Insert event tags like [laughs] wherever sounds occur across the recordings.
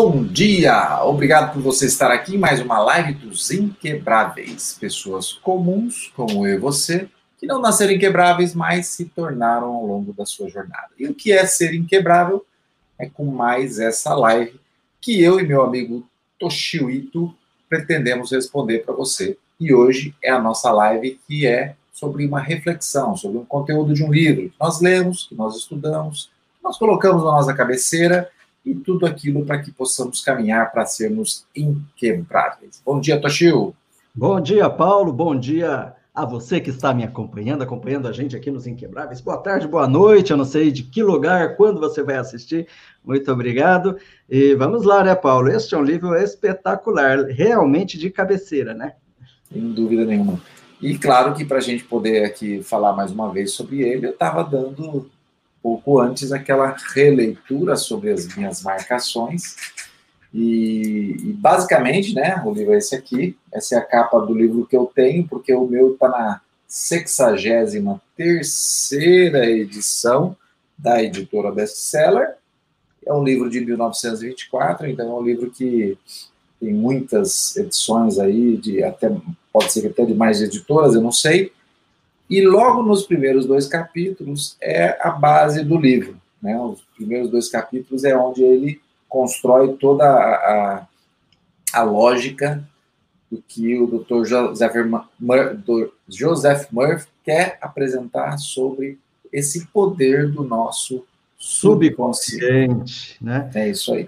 Bom dia! Obrigado por você estar aqui em mais uma live dos Inquebráveis. Pessoas comuns, como eu e você, que não nasceram inquebráveis, mas se tornaram ao longo da sua jornada. E o que é ser inquebrável? É com mais essa live que eu e meu amigo Toshio pretendemos responder para você. E hoje é a nossa live que é sobre uma reflexão, sobre um conteúdo de um livro que nós lemos, que nós estudamos, que nós colocamos na nossa cabeceira e tudo aquilo para que possamos caminhar para sermos inquebráveis. Bom dia, Toshio. Bom dia, Paulo. Bom dia a você que está me acompanhando, acompanhando a gente aqui nos Inquebráveis. Boa tarde, boa noite. Eu não sei de que lugar, quando você vai assistir. Muito obrigado. E vamos lá, né, Paulo? Este é um livro espetacular, realmente de cabeceira, né? Sem dúvida nenhuma. E claro que para a gente poder aqui falar mais uma vez sobre ele, eu estava dando pouco antes aquela releitura sobre as minhas marcações. E, e, basicamente, né, o livro é esse aqui, essa é a capa do livro que eu tenho, porque o meu está na 63 terceira edição da editora Bestseller. É um livro de 1924, então é um livro que tem muitas edições aí, de até pode ser até de mais editoras, eu não sei. E logo nos primeiros dois capítulos é a base do livro. Né? Os primeiros dois capítulos é onde ele constrói toda a, a, a lógica do que o Dr. Joseph, Mur Joseph Murphy quer apresentar sobre esse poder do nosso subconsciente. Né? É isso aí.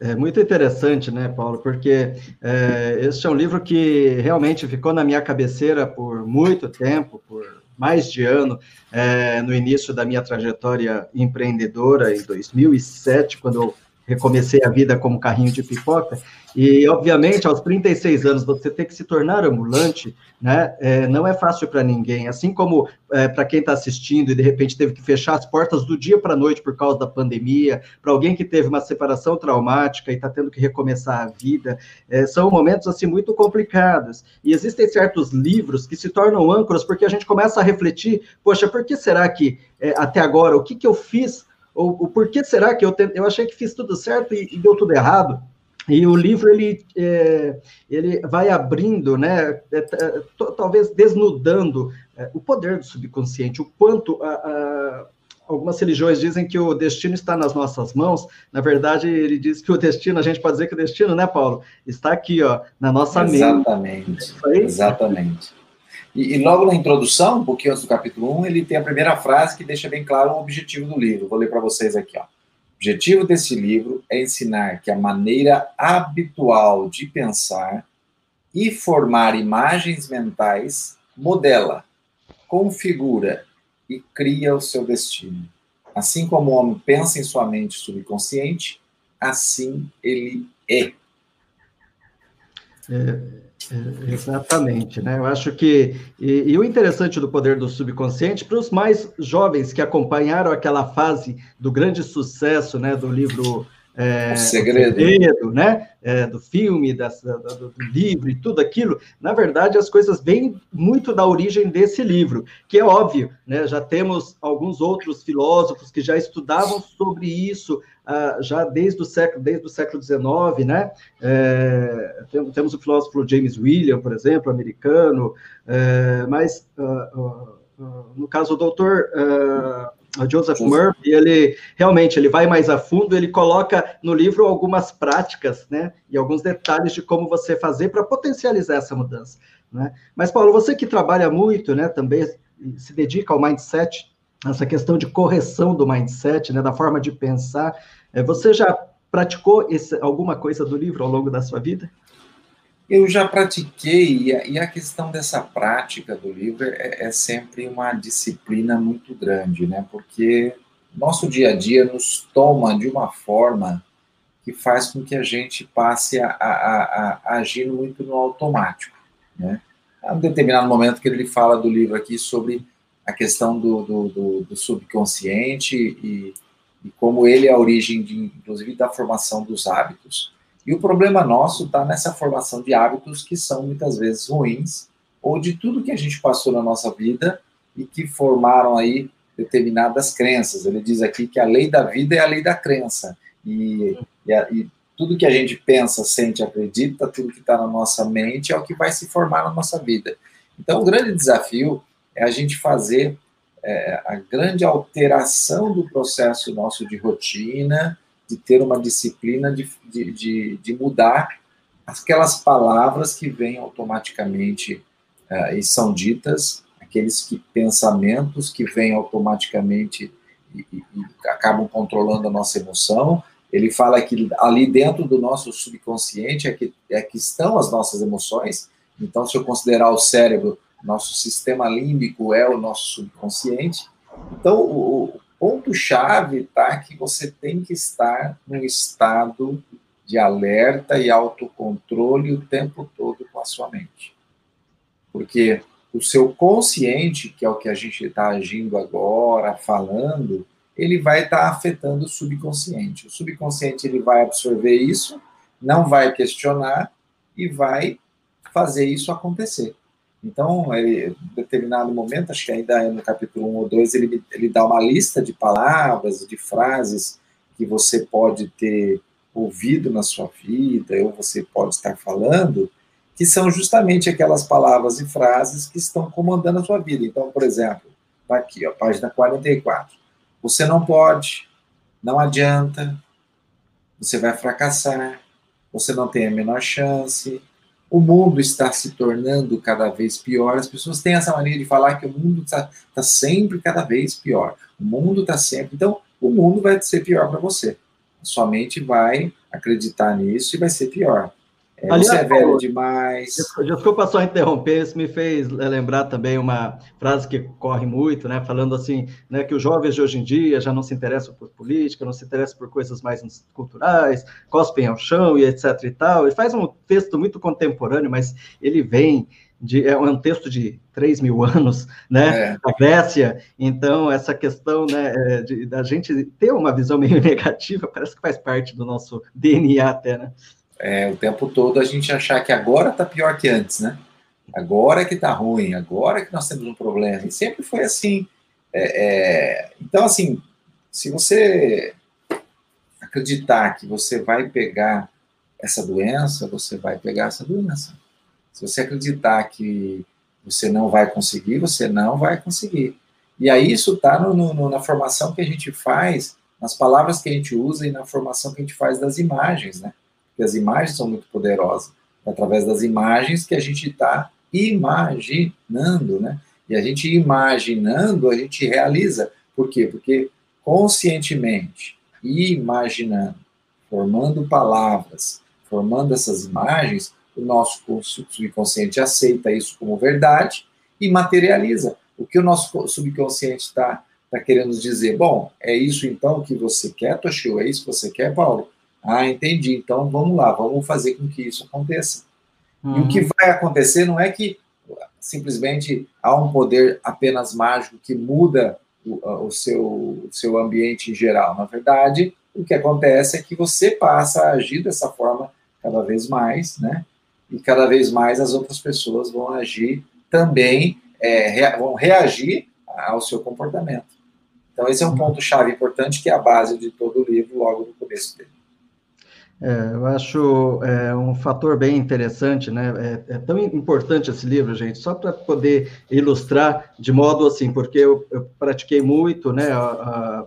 É muito interessante, né, Paulo? Porque é, este é um livro que realmente ficou na minha cabeceira por muito tempo, por mais de ano, é, no início da minha trajetória empreendedora, em 2007, quando eu recomecei a vida como carrinho de pipoca. E, obviamente, aos 36 anos, você ter que se tornar ambulante, né, é, não é fácil para ninguém. Assim como é, para quem está assistindo e, de repente, teve que fechar as portas do dia para a noite por causa da pandemia, para alguém que teve uma separação traumática e está tendo que recomeçar a vida, é, são momentos, assim, muito complicados. E existem certos livros que se tornam âncoras porque a gente começa a refletir, poxa, por que será que, é, até agora, o que, que eu fiz ou o porquê será que eu, eu achei que fiz tudo certo e, e deu tudo errado? E o livro ele, é, ele vai abrindo, né, é, é, talvez desnudando é, o poder do subconsciente, o quanto a, a, algumas religiões dizem que o destino está nas nossas mãos. Na verdade, ele diz que o destino, a gente pode dizer que o destino, né, Paulo, está aqui, ó, na nossa Exatamente. mente. Exatamente. Exatamente. E, e, logo na introdução, um pouquinho antes do capítulo 1, ele tem a primeira frase que deixa bem claro o objetivo do livro. Vou ler para vocês aqui. Ó. O objetivo desse livro é ensinar que a maneira habitual de pensar e formar imagens mentais modela, configura e cria o seu destino. Assim como o homem pensa em sua mente subconsciente, assim ele é. É é, exatamente, né? Eu acho que e, e, o interessante do poder do subconsciente para os mais jovens que acompanharam aquela fase do grande sucesso, né, do livro é, o segredo, segredo né? É, do filme, da, do, do, livro e tudo aquilo, na verdade, as coisas vêm muito da origem desse livro, que é óbvio, né? Já temos alguns outros filósofos que já estudavam sobre isso, ah, já desde o século, desde o século XIX, né? É, temos o filósofo James William, por exemplo, americano, é, mas uh, uh, no caso o doutor o Joseph Murphy, ele realmente ele vai mais a fundo, ele coloca no livro algumas práticas, né, e alguns detalhes de como você fazer para potencializar essa mudança, né? Mas Paulo, você que trabalha muito, né, também se dedica ao mindset, essa questão de correção do mindset, né, da forma de pensar, é, você já praticou esse, alguma coisa do livro ao longo da sua vida? Eu já pratiquei, e a, questão dessa prática do livro é, é, sempre uma disciplina muito grande, né? Porque nosso dia a dia nos toma de uma forma que faz com que a gente passe a, a, a agir muito no automático, né? Há um determinado momento que ele fala do livro aqui sobre a questão do, do, do, do subconsciente e, e como ele é a origem, de, inclusive, da formação dos hábitos. E o problema nosso está nessa formação de hábitos que são muitas vezes ruins ou de tudo que a gente passou na nossa vida e que formaram aí determinadas crenças. Ele diz aqui que a lei da vida é a lei da crença. E, e, a, e tudo que a gente pensa, sente, acredita, tudo que está na nossa mente é o que vai se formar na nossa vida. Então, o grande desafio é a gente fazer é, a grande alteração do processo nosso de rotina, de ter uma disciplina de, de, de, de mudar aquelas palavras que vêm automaticamente uh, e são ditas, aqueles que, pensamentos que vêm automaticamente e, e, e acabam controlando a nossa emoção. Ele fala que ali dentro do nosso subconsciente é que, é que estão as nossas emoções. Então, se eu considerar o cérebro, nosso sistema límbico é o nosso subconsciente. Então, o, ponto-chave está que você tem que estar num estado de alerta e autocontrole o tempo todo com a sua mente. Porque o seu consciente, que é o que a gente está agindo agora, falando, ele vai estar tá afetando o subconsciente. O subconsciente ele vai absorver isso, não vai questionar e vai fazer isso acontecer. Então, ele, em determinado momento, acho que ainda é no capítulo 1 ou 2, ele, ele dá uma lista de palavras, de frases que você pode ter ouvido na sua vida, ou você pode estar falando, que são justamente aquelas palavras e frases que estão comandando a sua vida. Então, por exemplo, está aqui, ó, página 44. Você não pode, não adianta, você vai fracassar, você não tem a menor chance, o mundo está se tornando cada vez pior. As pessoas têm essa mania de falar que o mundo está tá sempre cada vez pior. O mundo está sempre. Então, o mundo vai ser pior para você. Sua mente vai acreditar nisso e vai ser pior. É, Aliás, você é velho demais. Desculpa só interromper, isso me fez lembrar também uma frase que corre muito, né? Falando assim, né, que os jovens de hoje em dia já não se interessam por política, não se interessam por coisas mais culturais, cospem ao chão e etc e tal. Ele faz um texto muito contemporâneo, mas ele vem de, é um texto de 3 mil anos, né, é. da Grécia, então essa questão, né, é, de, da gente ter uma visão meio [laughs] negativa, parece que faz parte do nosso DNA até, né? É, o tempo todo a gente achar que agora está pior que antes, né? Agora é que está ruim, agora é que nós temos um problema. E sempre foi assim. É, é, então, assim, se você acreditar que você vai pegar essa doença, você vai pegar essa doença. Se você acreditar que você não vai conseguir, você não vai conseguir. E aí isso está na formação que a gente faz, nas palavras que a gente usa e na formação que a gente faz das imagens, né? Porque as imagens são muito poderosas. É através das imagens que a gente está imaginando, né? E a gente imaginando, a gente realiza. Por quê? Porque conscientemente, imaginando, formando palavras, formando essas imagens, o nosso subconsciente aceita isso como verdade e materializa. O que o nosso subconsciente está tá querendo dizer? Bom, é isso então que você quer, Toshio? É isso que você quer, Paulo? Ah, entendi. Então vamos lá, vamos fazer com que isso aconteça. Uhum. E o que uhum. vai acontecer não é que simplesmente há um poder apenas mágico que muda o, o, seu, o seu ambiente em geral. Na verdade, o que acontece é que você passa a agir dessa forma cada vez mais, né? E cada vez mais as outras pessoas vão agir também, é, rea, vão reagir ao seu comportamento. Então, esse é um uhum. ponto-chave importante que é a base de todo o livro, logo no começo dele. É, eu acho é, um fator bem interessante, né? É, é tão importante esse livro, gente, só para poder ilustrar de modo assim, porque eu, eu pratiquei muito, né? A, a,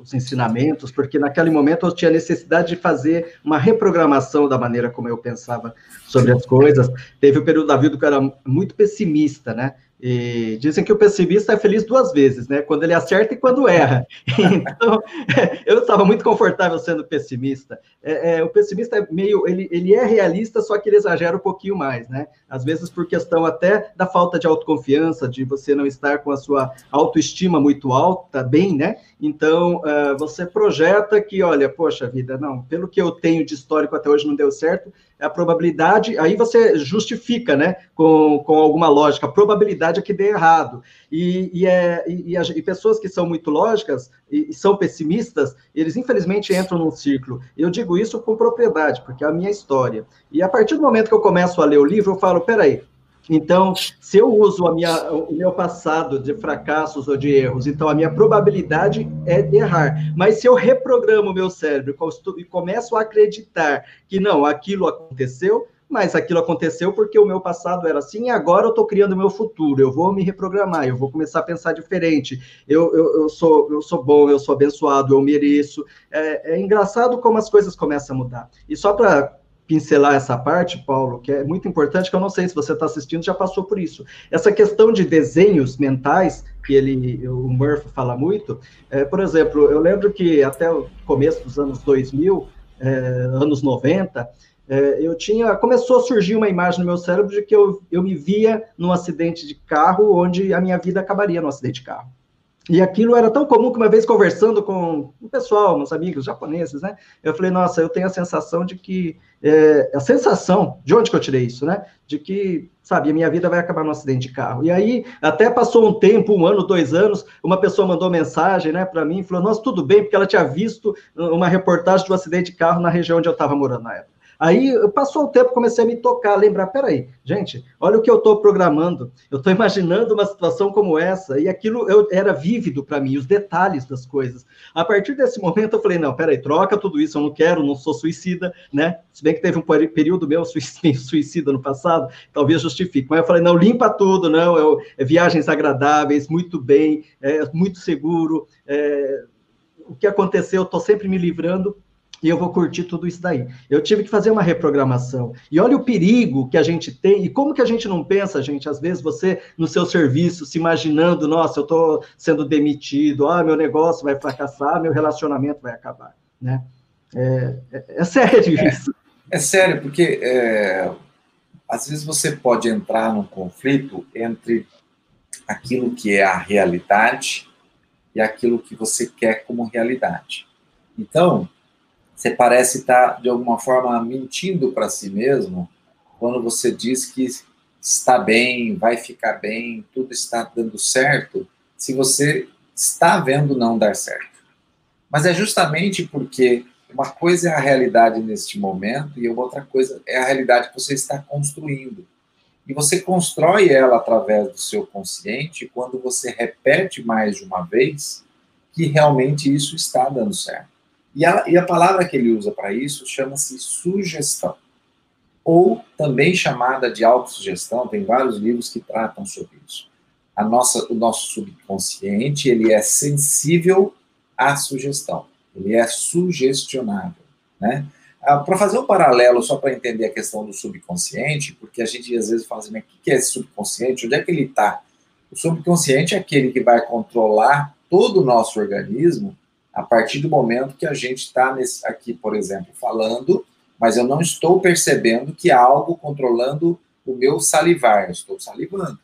os ensinamentos, porque naquele momento eu tinha necessidade de fazer uma reprogramação da maneira como eu pensava sobre as coisas. Teve o período da vida que eu era muito pessimista, né? E dizem que o pessimista é feliz duas vezes, né? Quando ele acerta e quando erra. [laughs] Então, [laughs] eu estava muito confortável sendo pessimista. É, é, o pessimista é meio, ele, ele é realista, só que ele exagera um pouquinho mais, né? Às vezes por questão até da falta de autoconfiança, de você não estar com a sua autoestima muito alta, bem, né? Então, uh, você projeta que, olha, poxa vida, não, pelo que eu tenho de histórico até hoje não deu certo, a probabilidade, aí você justifica, né, com, com alguma lógica, a probabilidade é que dê errado. E, e, é, e, e pessoas que são muito lógicas e, e, são pessimistas, eles infelizmente entram num ciclo. Eu digo isso com propriedade, porque é a minha história. E a partir do momento que eu começo a ler o livro, eu falo, peraí, Então, se eu uso minha, o meu passado de fracassos ou de erros, então a minha probabilidade é de errar. Mas se eu reprogramo o meu cérebro e começo a acreditar que não, aquilo aconteceu, mas aquilo aconteceu porque o meu passado era assim e agora eu estou criando o meu futuro. Eu vou me reprogramar, eu vou começar a pensar diferente. Eu, eu, eu, sou, eu sou bom, eu sou abençoado, eu mereço. É, é engraçado como as coisas começam a mudar. E só para pincelar essa parte, Paulo, que é muito importante, que eu não sei se você está assistindo, já passou por isso. Essa questão de desenhos mentais, que ele, o Murphy fala muito, é, por exemplo, eu lembro que até o começo dos anos 2000, é, anos 90, é, eu tinha, começou a surgir uma imagem no meu cérebro de que eu, eu me via num acidente de carro, onde a minha vida acabaria num acidente de carro. E aquilo era tão comum que uma vez conversando com o pessoal, meus amigos japoneses, né? Eu falei, nossa, eu tenho a sensação de que. É, a sensação, de onde que eu tirei isso, né? De que, sabe, a minha vida vai acabar num acidente de carro. E aí, até passou um tempo, um ano, dois anos, uma pessoa mandou mensagem, né, para mim, falou, nossa, tudo bem, porque ela tinha visto uma reportagem de um acidente de carro na região onde eu estava morando na época. Aí passou o tempo, comecei a me tocar, lembrar, peraí, gente, olha o que eu estou programando. Eu estou imaginando uma situação como essa, e aquilo eu, era vívido para mim, os detalhes das coisas. A partir desse momento eu falei, não, peraí, troca tudo isso, eu não quero, não sou suicida, né? Se bem que teve um período meu [laughs] suicida no passado, talvez justifique. Mas eu falei, não, limpa tudo, não, eu, é viagens agradáveis, muito bem, é, muito seguro, é, o que aconteceu, eu estou sempre me livrando e eu vou curtir tudo isso daí. Eu tive que fazer uma reprogramação. E olha o perigo que a gente tem, e como que a gente não pensa, gente, às vezes você no seu serviço se imaginando, nossa, eu estou sendo demitido, ah, meu negócio vai fracassar, meu relacionamento vai acabar, né? É, é, é sério é, isso. É, sério, porque é, às vezes você pode entrar num conflito entre aquilo que é a realidade e aquilo que você quer como realidade. Então, você parece estar, de alguma forma, mentindo para si mesmo quando você diz que está bem, vai ficar bem, tudo está dando certo, se você está vendo não dar certo. Mas é justamente porque uma coisa é a realidade neste momento e outra coisa é a realidade que você está construindo. E você constrói ela através do seu consciente quando você repete mais de uma vez que realmente isso está dando certo. E a, e a palavra que ele usa para isso chama-se sugestão, ou também chamada de autossugestão, tem vários livros que tratam sobre isso. A nossa, o nosso subconsciente, ele é sensível à sugestão, ele é sugestionável, né? Ah, para fazer um paralelo, só para entender a questão do subconsciente, porque a gente às vezes fala assim, o que é esse subconsciente? Onde é que ele está? O subconsciente é aquele que vai controlar todo o nosso organismo a partir do momento que a gente está aqui, por exemplo, falando, mas eu não estou percebendo que há algo controlando o meu salivar, eu estou salivando.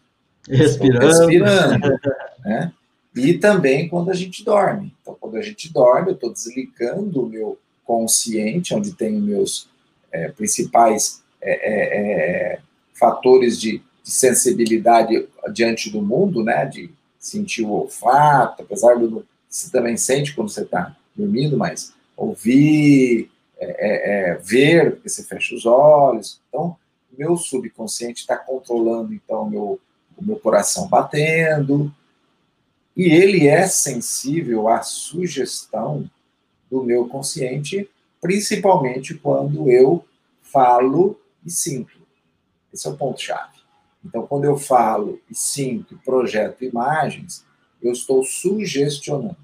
Respirando. Estou respirando [laughs] né? E também quando a gente dorme. Então, quando a gente dorme, eu estou desligando o meu consciente, onde tem meus é, principais é, é, é, fatores de, de, sensibilidade diante do mundo, né? De sentir o olfato, apesar do você também sente quando você está dormindo, mas ouvir, é, é, é, ver, porque você fecha os olhos. Então, meu subconsciente está controlando, então, meu, o meu coração batendo, e ele é sensível à sugestão do meu consciente, principalmente quando eu falo e sinto. Esse é o ponto-chave. Então, quando eu falo e sinto, projeto imagens, eu estou sugestionando.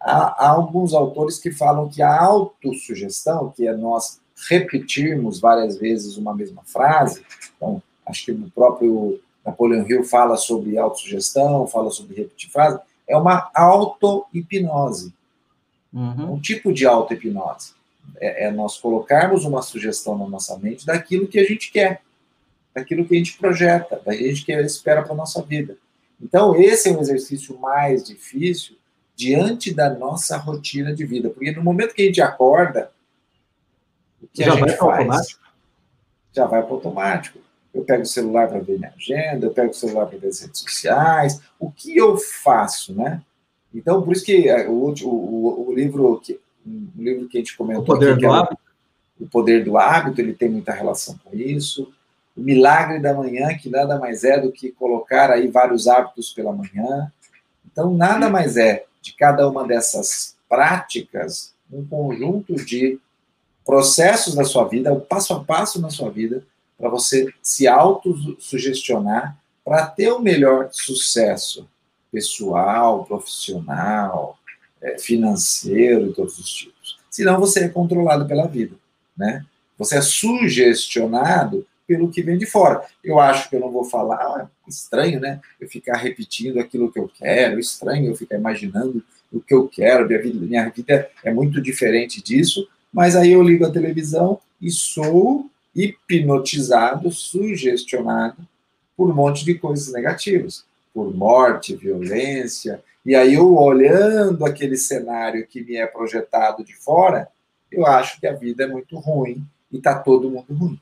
Há, há alguns autores que falam que a autossugestão, que é nós repetirmos várias vezes uma mesma frase, então, acho que o próprio Napoleão Hill fala sobre autossugestão, fala sobre repetir frase, é uma auto-hipnose. Uhum. Um tipo de auto-hipnose. É, é, nós colocarmos uma sugestão na nossa mente daquilo que a gente quer, daquilo que a gente projeta, daquilo que a gente espera para a nossa vida. Então, esse é um exercício mais difícil diante da nossa rotina de vida, porque no momento que a gente acorda, o que já a gente faz? Automático. Já vai para o automático. Eu pego o celular para ver minha agenda, eu pego o celular para ver as redes sociais. O que eu faço, né? Então, por isso que é, o, o, o livro que o livro que a gente comentou o poder aqui, do é hábito. o poder do hábito, ele tem muita relação com isso. O milagre da manhã, que nada mais é do que colocar aí vários hábitos pela manhã. Então, nada mais é de cada uma dessas práticas um conjunto de processos da sua vida, o passo a passo na sua vida, para você se autossugestionar para ter o melhor sucesso pessoal, profissional, é, financeiro, de todos os tipos. Senão você é controlado pela vida, né? Você é sugestionado pelo que vem de fora. Eu acho que eu não vou falar, ah, estranho, né? Eu ficar repetindo aquilo que eu quero, estranho eu ficar imaginando o que eu quero, minha vida, minha vida é muito diferente disso, mas aí eu ligo a televisão e sou hipnotizado, sugestionado por um monte de coisas negativas, por morte, violência, e aí eu olhando aquele cenário que me é projetado de fora, eu acho que a vida é muito ruim e está todo mundo ruim.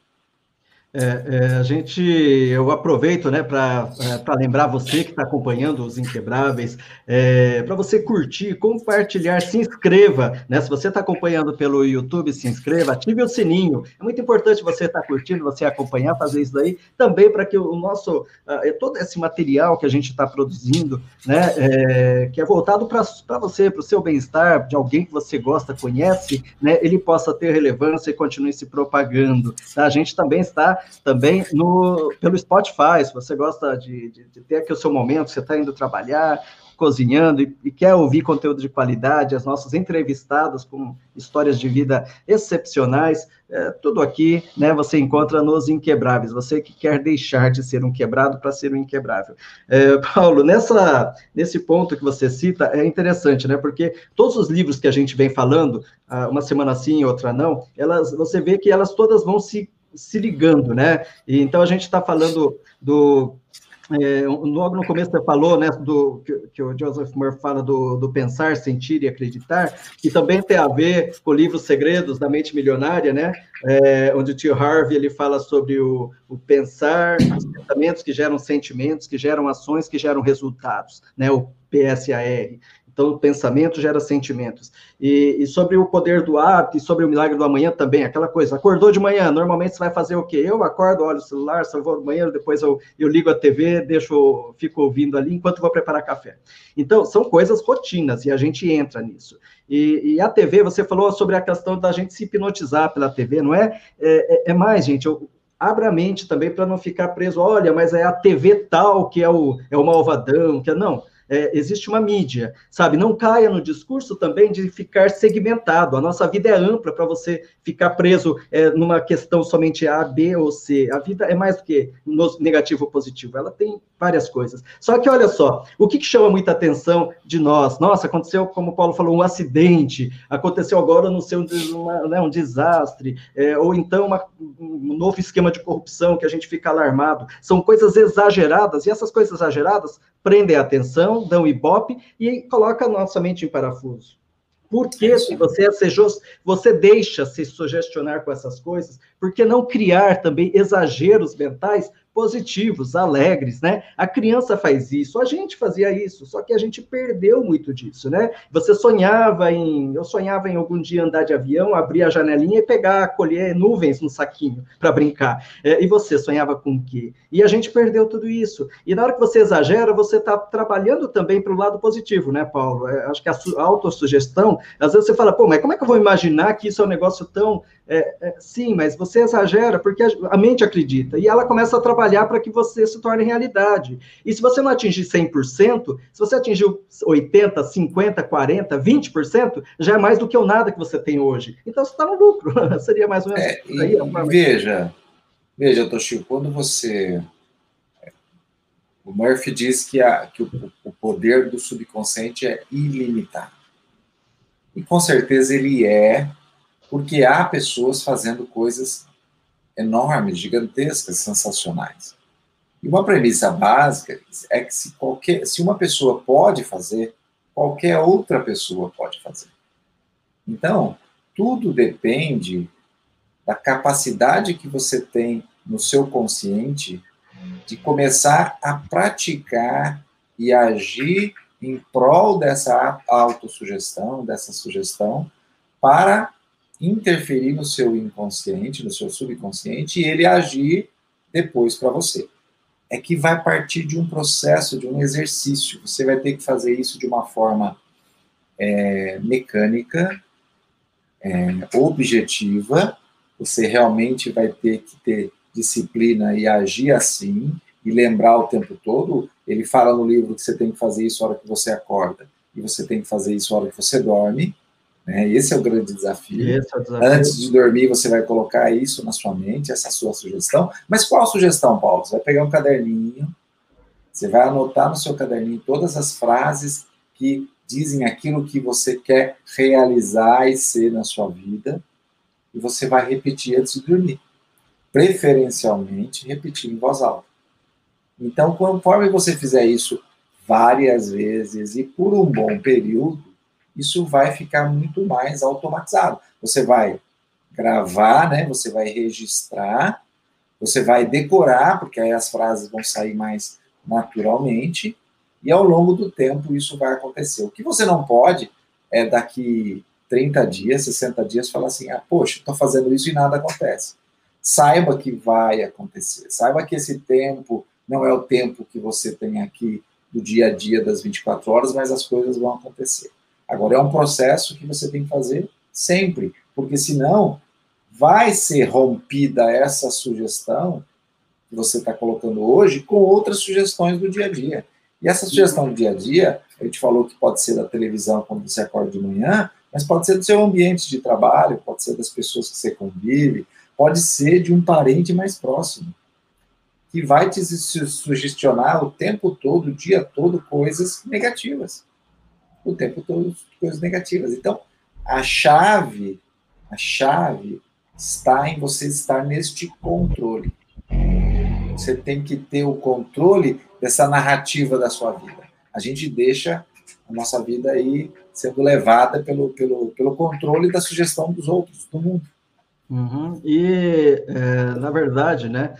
É, é, a gente, eu aproveito, né, para é, lembrar você que está acompanhando os Inquebráveis, é, para você curtir, compartilhar, se inscreva, né? Se você está acompanhando pelo YouTube, se inscreva, ative o sininho. É muito importante você estar tá curtindo, você acompanhar, fazer isso daí, também para que o nosso, uh, todo esse material que a gente está produzindo, né, é, que é voltado para você, para o seu bem-estar, de alguém que você gosta, conhece, né, ele possa ter relevância e continue se propagando. Tá? A gente também está também no, pelo Spotify, se você gosta de, de, de ter aqui o seu momento, você está indo trabalhar, cozinhando e, e, quer ouvir conteúdo de qualidade, as nossas entrevistadas com histórias de vida excepcionais, é, tudo aqui, né, você encontra nos Inquebráveis, você que quer deixar de ser um quebrado para ser um inquebrável. É, Paulo, nessa, nesse ponto que você cita, é interessante, né, porque todos os livros que a gente vem falando, ah, uma semana sim, outra não, elas, você vê que elas todas vão se se ligando, né? E, então a gente está falando do é, logo no começo você falou, né, do que, que, o Joseph Murphy fala do, do pensar, sentir e acreditar, que também tem a ver com o livro Segredos da Mente Milionária, né, é, onde o tio Harvey ele fala sobre o, o pensar, os pensamentos que geram sentimentos, que geram ações, que geram resultados, né, o PSAR. Então, pensamento gera sentimentos. E, e, sobre o poder do hábito e sobre o milagre do amanhã também, aquela coisa. Acordou de manhã, normalmente você vai fazer o quê? Eu acordo, olho o celular, só vou no banheiro, depois eu, eu ligo a TV, deixo, fico ouvindo ali enquanto vou preparar café. Então, são coisas rotinas e a gente entra nisso. E, e a TV, você falou sobre a questão da gente se hipnotizar pela TV, não é? É, é, é mais, gente. Eu, abra a mente também para não ficar preso, olha, mas é a TV tal que é o, é o malvadão, que é, não, é, existe uma mídia, sabe? Não caia no discurso também de ficar segmentado. A nossa vida é ampla para você ficar preso é, numa questão somente A, B ou C. A vida é mais do que negativo ou positivo, ela tem várias coisas. Só que olha só, o que, que chama muita atenção de nós? Nossa, aconteceu, como o Paulo falou, um acidente, aconteceu agora no seu uma, né, um desastre, é, ou então uma, um novo esquema de corrupção que a gente fica alarmado. São coisas exageradas, e essas coisas exageradas prendem a atenção, dão ibope e coloca a nossa mente em parafuso. Por que se você, é você deixa se sugestionar com essas coisas? Por que não criar também exageros mentais positivos, alegres, né? A criança faz isso, a gente fazia isso, só que a gente perdeu muito disso, né? Você sonhava em, eu sonhava em algum dia andar de avião, abrir a janelinha e pegar, colher nuvens no saquinho para brincar. É, e você sonhava com o quê? E a gente perdeu tudo isso. E na hora que você exagera, você está trabalhando também para o lado positivo, né, Paulo? É, acho que a, a autossugestão, às vezes você fala, pô, mas como é que eu vou imaginar que isso é um negócio tão é, é, sim, mas você exagera porque a, a, mente acredita e ela começa a trabalhar para que você se torne realidade. E se você não atingir 100%, se você atingiu 80%, 50%, 40%, 20%, já é mais do que o nada que você tem hoje. Então você está no lucro. [laughs] Seria mais ou menos é, isso aí. É veja, veja, Toshio, quando você. O Murphy diz que, a, que o, o poder do subconsciente é ilimitado. E com certeza ele é porque há pessoas fazendo coisas enormes, gigantescas, sensacionais. E uma premissa básica é que se, qualquer, se uma pessoa pode fazer, qualquer outra pessoa pode fazer. Então, tudo depende da capacidade que você tem no seu consciente de começar a praticar e agir em prol dessa autossugestão, dessa sugestão, para interferir no seu inconsciente, no seu subconsciente, e ele agir depois para você. É que vai partir de um processo, de um exercício. Você vai ter que fazer isso de uma forma é, mecânica, é, objetiva. Você realmente vai ter que ter disciplina e agir assim e lembrar o tempo todo. Ele fala no livro que você tem que fazer isso na hora que você acorda e você tem que fazer isso na hora que você dorme. Né? Esse é o grande desafio. É o desafio. Antes de dormir, você vai colocar isso na sua mente, essa sua sugestão. Mas qual sugestão, Paulo? Você vai pegar um caderninho, você vai anotar no seu caderninho todas as frases que dizem aquilo que você quer realizar e ser na sua vida, e você vai repetir antes de dormir. Preferencialmente, repetir em voz alta. Então, conforme você fizer isso várias vezes e por um bom período, isso vai ficar muito mais automatizado. Você vai gravar, né? Você vai registrar, você vai decorar, porque aí as frases vão sair mais naturalmente, e ao longo do tempo isso vai acontecer. O que você não pode é daqui 30 dias, 60 dias, falar assim: ah, poxa, estou fazendo isso e nada acontece. Saiba que vai acontecer. Saiba que esse tempo não é o tempo que você tem aqui do dia a dia das 24 horas, mas as coisas vão acontecer. Agora, é um processo que você tem que fazer sempre, porque senão vai ser rompida essa sugestão que você está colocando hoje com outras sugestões do dia a dia. E essa sugestão do dia a dia, a gente falou que pode ser da televisão quando você acorda de manhã, mas pode ser do seu ambiente de trabalho, pode ser das pessoas que você convive, pode ser de um parente mais próximo, que vai te sugestionar o tempo todo, o dia todo, coisas negativas. O tempo todo, coisas negativas. Então, a chave, a chave está em você estar neste controle. Você tem que ter o controle dessa narrativa da sua vida. A gente deixa a nossa vida aí sendo levada pelo, pelo, pelo controle da sugestão dos outros, do mundo. Uhum. E, é, na verdade, né,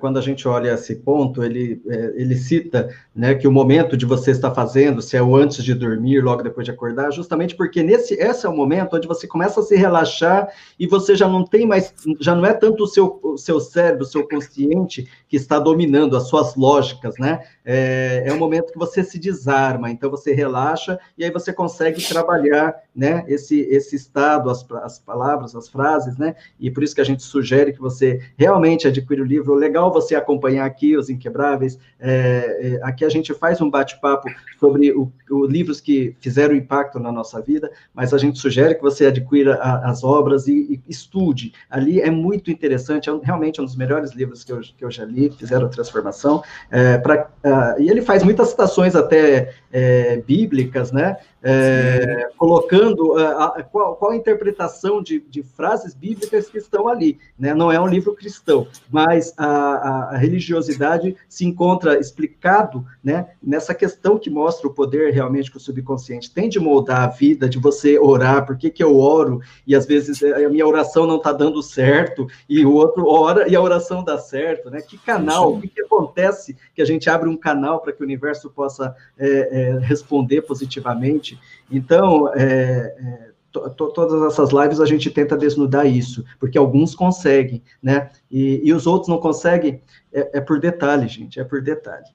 quando a gente olha esse ponto, ele, é, ele cita né, que o momento de você estar fazendo, se é o antes de dormir, logo depois de acordar, justamente porque nesse, esse é o momento onde você começa a se relaxar e você já não tem mais, já não é tanto o seu, o seu cérebro, o seu consciente que está dominando as suas lógicas, né? É, é um momento que você se desarma, então você relaxa e aí você consegue trabalhar, né, esse, esse estado, as, as palavras, as frases, né? E por isso que a gente sugere que você realmente adquira o livro. Legal você acompanhar aqui os Inquebráveis. É, é, aqui a gente faz um bate-papo sobre os livros que fizeram impacto na nossa vida, mas a gente sugere que você adquira a, as obras e, e, estude. Ali é muito interessante, é realmente um dos melhores livros que eu, que eu já li, fizeram transformação. É, pra, e ele faz muitas citações até é, bíblicas, né? É, colocando a, a, qual, qual, a interpretação de, de, frases bíblicas que estão ali. Né? Não é um livro cristão, mas a, a, religiosidade se encontra explicado né, nessa questão que mostra o poder realmente que o subconsciente tem de moldar a vida, de você orar, por que, que eu oro e às vezes a minha oração não está dando certo e o outro ora e a oração dá certo, né? Que canal, o que, que acontece que a gente abre um canal para que o universo possa é, é, responder positivamente? Então, é, é todas essas lives a gente tenta desnudar isso, porque alguns conseguem, né? E, e os outros não conseguem, é, é, por detalhe, gente, é por detalhe.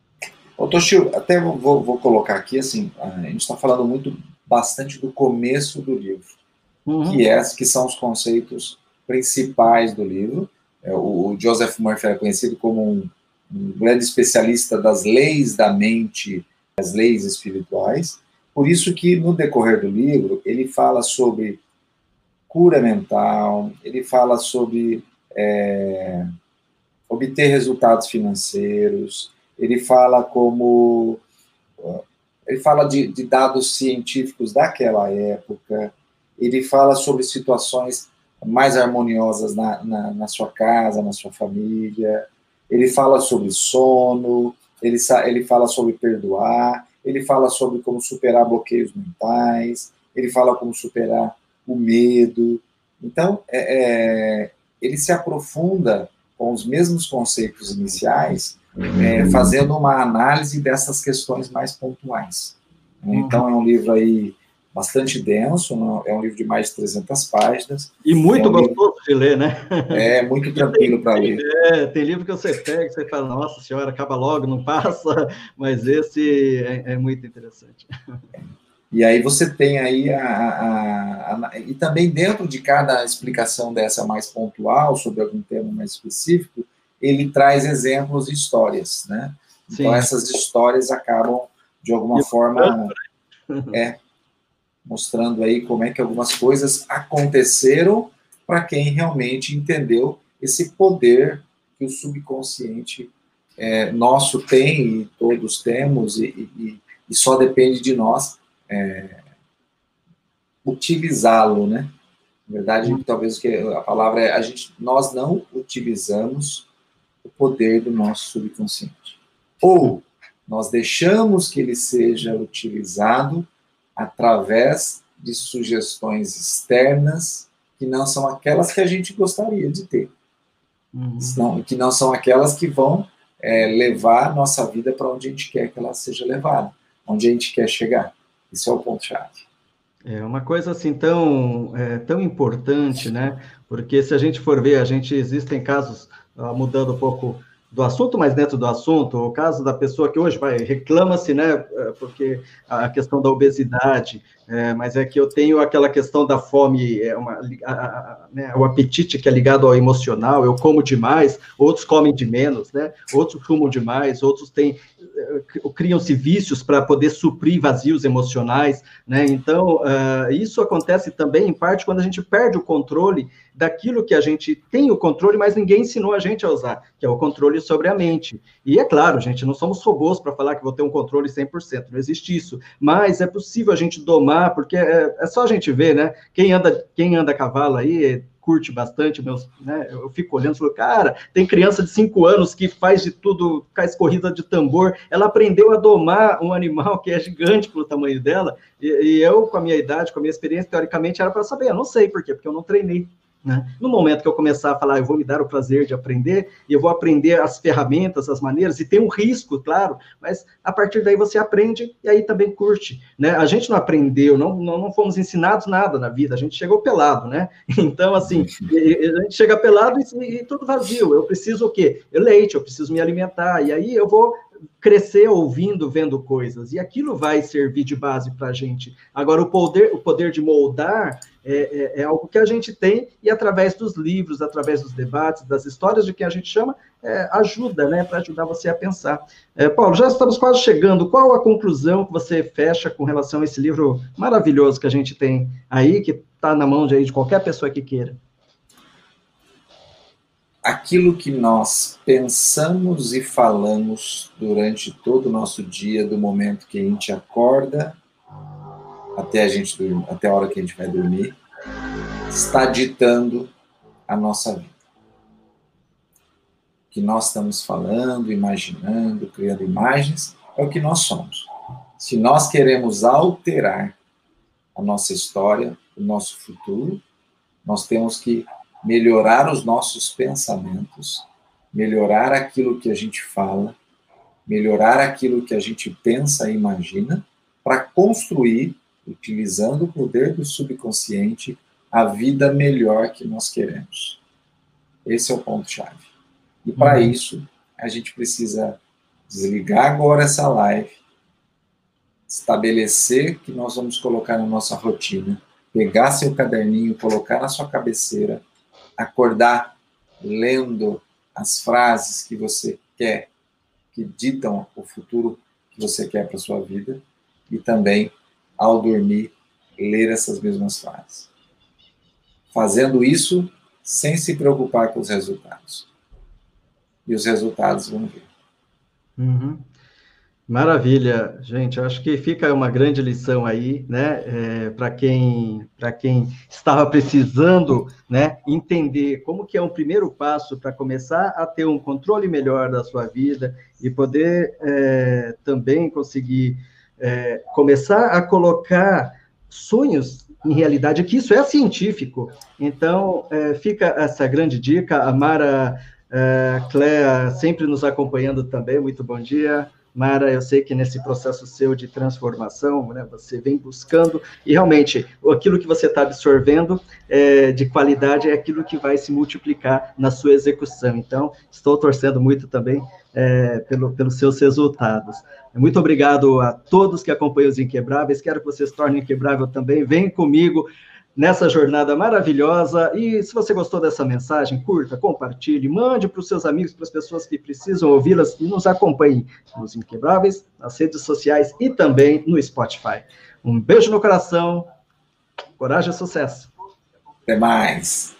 Ô, Toshio, até vou, vou, colocar aqui, assim, a gente está falando muito, bastante do começo do livro, uhum. que, é, que são os conceitos principais do livro. É, o Joseph Murphy é conhecido como um, um grande especialista das leis da mente, as leis espirituais, por isso que no decorrer do livro ele fala sobre cura mental, ele fala sobre é, obter resultados financeiros, ele fala como ele fala de, de, dados científicos daquela época, ele fala sobre situações mais harmoniosas na, na, na sua casa, na sua família, ele fala sobre sono, ele, ele fala sobre perdoar, ele fala sobre como superar bloqueios mentais, ele fala como superar o medo. Então, é, é, ele se aprofunda com os mesmos conceitos iniciais, é, fazendo uma análise dessas questões mais pontuais. Uhum. Então, é um livro aí bastante denso, é um livro de mais de 300 páginas. E muito é um gostoso livro, de ler, né? É, muito tranquilo para ler. É, tem livro que você pega, você fala, nossa senhora, acaba logo, não passa, [laughs] mas esse é, é muito interessante. E aí você tem aí a, a, a, E também dentro de cada explicação dessa mais pontual, sobre algum tema mais específico, ele traz exemplos e histórias, né? Então, Sim. Essas histórias acabam, de alguma forma, é, mostrando aí como é que algumas coisas aconteceram para quem realmente entendeu esse poder que o subconsciente é, nosso tem e todos temos e, e, e só depende de nós é, utilizá-lo, né? Na verdade, uhum. talvez que a palavra é a gente, nós não utilizamos o poder do nosso subconsciente. Ou nós deixamos que ele seja utilizado através de sugestões externas que não são aquelas que a gente gostaria de ter. Uhum. Não, que não são aquelas que vão é, levar a nossa vida para onde a gente quer que ela seja levada, onde a gente quer chegar. Isso é o ponto-chave. É uma coisa assim tão, é, tão importante, né? Porque se a gente for ver, a gente existem casos, uh, mudando um pouco do assunto, mas dentro do assunto, o caso da pessoa que hoje vai reclama-se, né, é, porque a questão da obesidade, é, mas é que eu tenho aquela questão da fome, é uma, a, a, né, o apetite que é ligado ao emocional, eu como demais, outros comem de menos, né, outros fumam demais, outros têm, é, criam-se vícios para poder suprir vazios emocionais, né, então uh, isso acontece também, em parte, quando a gente perde o controle daquilo que a gente tem o controle, mas ninguém ensinou a gente a usar, que é o controle sobre a mente. E é claro, gente, não somos robôs para falar que vou ter um controle 100%, não existe isso, mas é possível a gente domar, porque é, é só a gente ver, né? Quem anda, quem anda a cavalo aí curte bastante, meus, né? Eu fico olhando e falo, cara, tem criança de 5 anos que faz de tudo, faz corrida de tambor, ela aprendeu a domar um animal que é gigante pelo tamanho dela, e, e eu, com a minha idade, com a minha experiência, teoricamente, era para saber, eu não sei por quê, porque eu não treinei. Né? No momento que eu começar a falar, eu vou me dar o prazer de aprender, e eu vou aprender as ferramentas, as maneiras, e tem um risco, claro, mas a partir daí você aprende e aí também curte. Né? A gente não aprendeu, não, não, não fomos ensinados nada na vida, a gente chegou pelado, né? [laughs] Então, assim, a gente chega pelado e, e tudo vazio. Eu preciso o quê? Leite, eu preciso me alimentar, e aí eu vou crescer ouvindo, vendo coisas, e aquilo vai servir de base para a gente. Agora, o poder, o poder de moldar é, é, é, algo que a gente tem, e através dos livros, através dos debates, das histórias de quem a gente chama, é, ajuda, né, para ajudar você a pensar. É, Paulo, já estamos quase chegando. Qual a conclusão que você fecha com relação a esse livro maravilhoso que a gente tem aí, que está na mão de, aí, de qualquer pessoa que queira? Aquilo que nós pensamos e falamos durante todo o nosso dia, do momento que a gente acorda até a gente até a hora que a gente vai dormir, está ditando a nossa vida. O que nós estamos falando, imaginando, criando imagens, é o que nós somos. Se nós queremos alterar a nossa história, o nosso futuro, nós temos que melhorar os nossos pensamentos, melhorar aquilo que a gente fala, melhorar aquilo que a gente pensa e imagina, para construir, utilizando o poder do subconsciente, a vida melhor que nós queremos. Esse é o ponto-chave. E para uhum. isso, a gente precisa desligar agora essa live, estabelecer que nós vamos colocar na nossa rotina, pegar seu caderninho, colocar na sua cabeceira, acordar lendo as frases que você quer, que ditam o futuro que você quer para sua vida, e também, ao dormir, ler essas mesmas frases. Fazendo isso sem se preocupar com os resultados. E os resultados vão vir. Uhum. Maravilha, gente. Acho que fica uma grande lição aí, né, é, para quem para quem estava precisando, né, entender como que é um primeiro passo para começar a ter um controle melhor da sua vida e poder é, também conseguir é, começar a colocar sonhos em realidade, que isso é científico. Então, é, fica essa grande dica. A Mara é, Cléa sempre nos acompanhando também. Muito bom dia. Mara, eu sei que nesse processo seu de transformação, né, você vem buscando, e realmente, aquilo que você está absorvendo é, de qualidade é aquilo que vai se multiplicar na sua execução. Então, estou torcendo muito também é, pelo, pelos seus resultados. Muito obrigado a todos que acompanham os Inquebráveis, quero que vocês tornem inquebrável também, vem comigo, nessa jornada maravilhosa. E se você gostou dessa mensagem, curta, compartilhe, mande para os seus amigos, para as pessoas que precisam ouvi-las e nos acompanhe nos Inquebráveis, nas redes sociais e também no Spotify. Um beijo no coração, coragem e sucesso. Até mais.